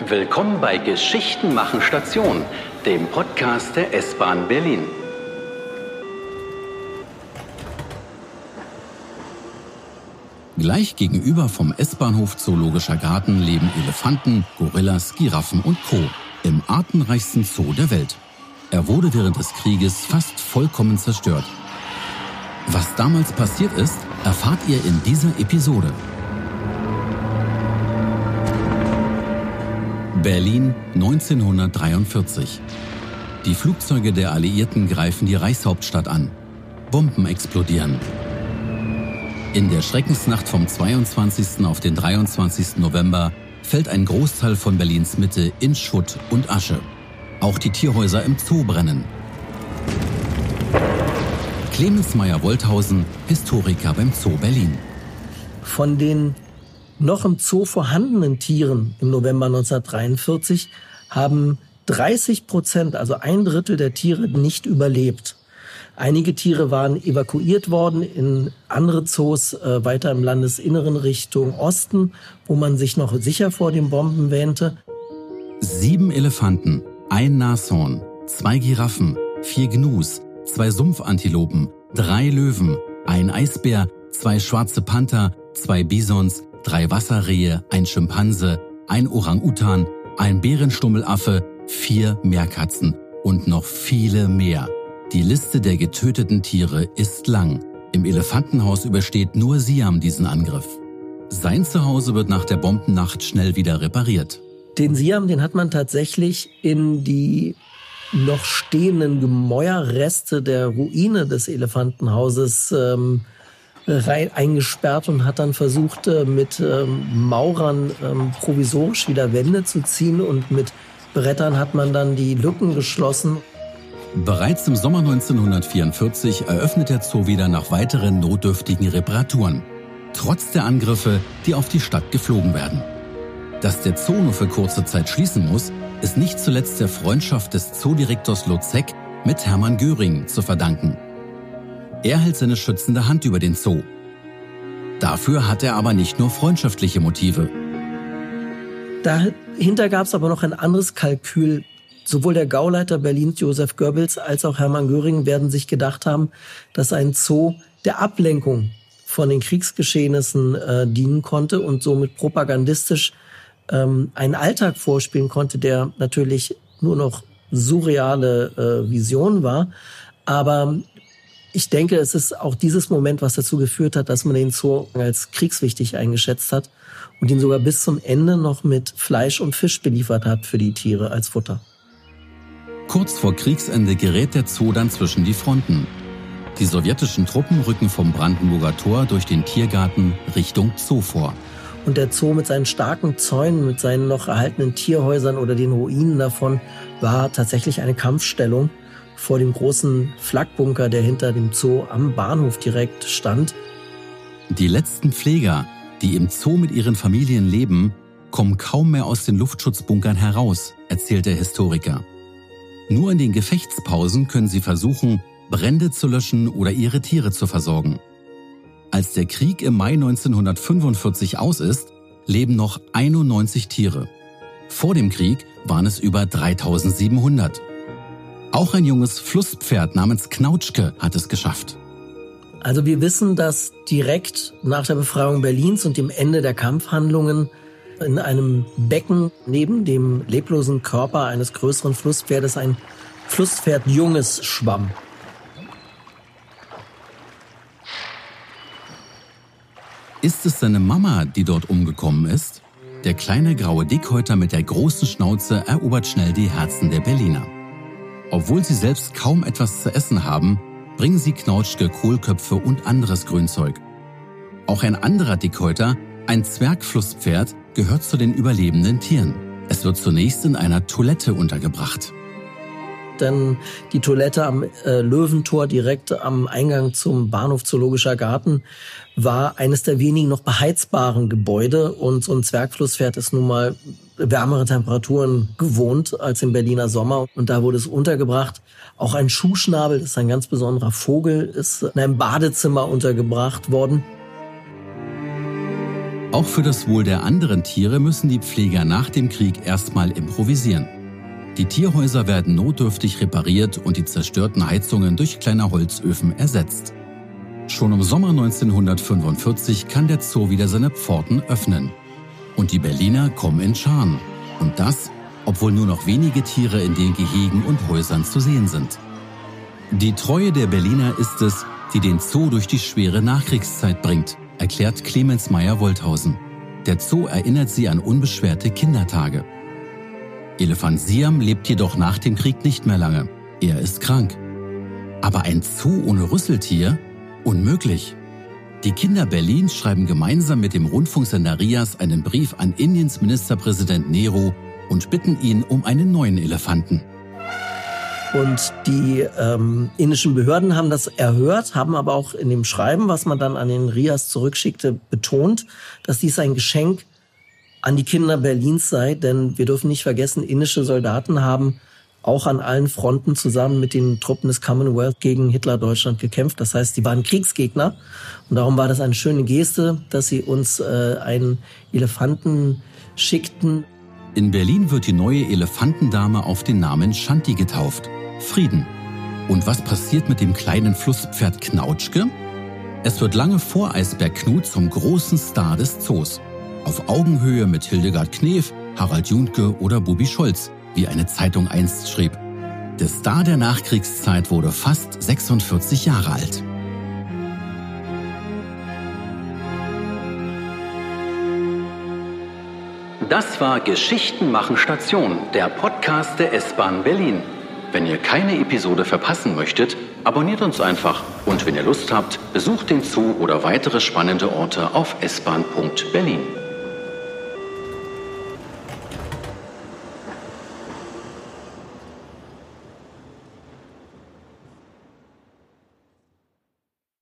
Willkommen bei Geschichten machen Station, dem Podcast der S-Bahn Berlin. Gleich gegenüber vom S-Bahnhof Zoologischer Garten leben Elefanten, Gorillas, Giraffen und Co. im artenreichsten Zoo der Welt. Er wurde während des Krieges fast vollkommen zerstört. Was damals passiert ist, erfahrt ihr in dieser Episode. Berlin 1943. Die Flugzeuge der Alliierten greifen die Reichshauptstadt an. Bomben explodieren. In der Schreckensnacht vom 22. auf den 23. November fällt ein Großteil von Berlins Mitte in Schutt und Asche. Auch die Tierhäuser im Zoo brennen. Clemens Meyer-Wolthausen, Historiker beim Zoo Berlin. Von den noch im Zoo vorhandenen Tieren im November 1943 haben 30 Prozent, also ein Drittel der Tiere, nicht überlebt. Einige Tiere waren evakuiert worden in andere Zoos äh, weiter im Landesinneren Richtung Osten, wo man sich noch sicher vor den Bomben wähnte. Sieben Elefanten, ein Nashorn, zwei Giraffen, vier Gnus, zwei Sumpfantilopen, drei Löwen, ein Eisbär, zwei schwarze Panther, zwei Bisons, drei Wasserrehe, ein Schimpanse, ein Orang-Utan, ein Bärenstummelaffe, vier Meerkatzen und noch viele mehr. Die Liste der getöteten Tiere ist lang. Im Elefantenhaus übersteht nur Siam diesen Angriff. Sein Zuhause wird nach der Bombennacht schnell wieder repariert. Den Siam, den hat man tatsächlich in die noch stehenden Gemäuerreste der Ruine des Elefantenhauses ähm, rein eingesperrt und hat dann versucht, äh, mit ähm, Maurern ähm, provisorisch wieder Wände zu ziehen und mit Brettern hat man dann die Lücken geschlossen. Bereits im Sommer 1944 eröffnet der Zoo wieder nach weiteren notdürftigen Reparaturen. Trotz der Angriffe, die auf die Stadt geflogen werden. Dass der Zoo nur für kurze Zeit schließen muss, ist nicht zuletzt der Freundschaft des Zoodirektors Lozek mit Hermann Göring zu verdanken. Er hält seine schützende Hand über den Zoo. Dafür hat er aber nicht nur freundschaftliche Motive. Dahinter gab es aber noch ein anderes Kalkül. Sowohl der Gauleiter Berlins Josef Goebbels als auch Hermann Göring werden sich gedacht haben, dass ein Zoo der Ablenkung von den Kriegsgeschehnissen äh, dienen konnte und somit propagandistisch ähm, einen Alltag vorspielen konnte, der natürlich nur noch surreale äh, Vision war. Aber ich denke, es ist auch dieses Moment, was dazu geführt hat, dass man den Zoo als kriegswichtig eingeschätzt hat und ihn sogar bis zum Ende noch mit Fleisch und Fisch beliefert hat für die Tiere als Futter. Kurz vor Kriegsende gerät der Zoo dann zwischen die Fronten. Die sowjetischen Truppen rücken vom Brandenburger Tor durch den Tiergarten Richtung Zoo vor. Und der Zoo mit seinen starken Zäunen, mit seinen noch erhaltenen Tierhäusern oder den Ruinen davon war tatsächlich eine Kampfstellung vor dem großen Flakbunker, der hinter dem Zoo am Bahnhof direkt stand. Die letzten Pfleger, die im Zoo mit ihren Familien leben, kommen kaum mehr aus den Luftschutzbunkern heraus, erzählt der Historiker. Nur in den Gefechtspausen können sie versuchen, Brände zu löschen oder ihre Tiere zu versorgen. Als der Krieg im Mai 1945 aus ist, leben noch 91 Tiere. Vor dem Krieg waren es über 3700. Auch ein junges Flusspferd namens Knautschke hat es geschafft. Also wir wissen, dass direkt nach der Befreiung Berlins und dem Ende der Kampfhandlungen in einem Becken neben dem leblosen Körper eines größeren Flusspferdes ein Flusspferdjunges schwamm. Ist es seine Mama, die dort umgekommen ist? Der kleine graue Dickhäuter mit der großen Schnauze erobert schnell die Herzen der Berliner. Obwohl sie selbst kaum etwas zu essen haben, bringen sie Knautschke Kohlköpfe und anderes Grünzeug. Auch ein anderer Dickhäuter, ein Zwergflusspferd, gehört zu den überlebenden Tieren. Es wird zunächst in einer Toilette untergebracht denn die Toilette am äh, Löwentor direkt am Eingang zum Bahnhof Zoologischer Garten war eines der wenigen noch beheizbaren Gebäude und so ein Zwergflusspferd ist nun mal wärmere Temperaturen gewohnt als im Berliner Sommer und da wurde es untergebracht. Auch ein Schuhschnabel, das ist ein ganz besonderer Vogel, ist in einem Badezimmer untergebracht worden. Auch für das Wohl der anderen Tiere müssen die Pfleger nach dem Krieg erstmal improvisieren. Die Tierhäuser werden notdürftig repariert und die zerstörten Heizungen durch kleine Holzöfen ersetzt. Schon im Sommer 1945 kann der Zoo wieder seine Pforten öffnen. Und die Berliner kommen in Scharen. Und das, obwohl nur noch wenige Tiere in den Gehegen und Häusern zu sehen sind. Die Treue der Berliner ist es, die den Zoo durch die schwere Nachkriegszeit bringt, erklärt Clemens Meyer-Wolthausen. Der Zoo erinnert sie an unbeschwerte Kindertage. Elefant Siam lebt jedoch nach dem Krieg nicht mehr lange. Er ist krank. Aber ein Zoo ohne Rüsseltier? Unmöglich. Die Kinder Berlins schreiben gemeinsam mit dem Rundfunksender Rias einen Brief an Indiens Ministerpräsident Nehru und bitten ihn um einen neuen Elefanten. Und die ähm, indischen Behörden haben das erhört, haben aber auch in dem Schreiben, was man dann an den Rias zurückschickte, betont, dass dies ein Geschenk an die Kinder Berlins sei. Denn wir dürfen nicht vergessen, indische Soldaten haben auch an allen Fronten zusammen mit den Truppen des Commonwealth gegen Hitler-Deutschland gekämpft. Das heißt, die waren Kriegsgegner. Und darum war das eine schöne Geste, dass sie uns äh, einen Elefanten schickten. In Berlin wird die neue Elefantendame auf den Namen Shanti getauft. Frieden. Und was passiert mit dem kleinen Flusspferd Knautschke? Es wird lange vor Eisberg Knut zum großen Star des Zoos. Auf Augenhöhe mit Hildegard Knef, Harald Juntke oder Bubi Scholz, wie eine Zeitung einst schrieb. Der Star der Nachkriegszeit wurde fast 46 Jahre alt. Das war Geschichten machen Station, der Podcast der S-Bahn Berlin. Wenn ihr keine Episode verpassen möchtet, abonniert uns einfach. Und wenn ihr Lust habt, besucht den Zoo oder weitere spannende Orte auf s-bahn.berlin.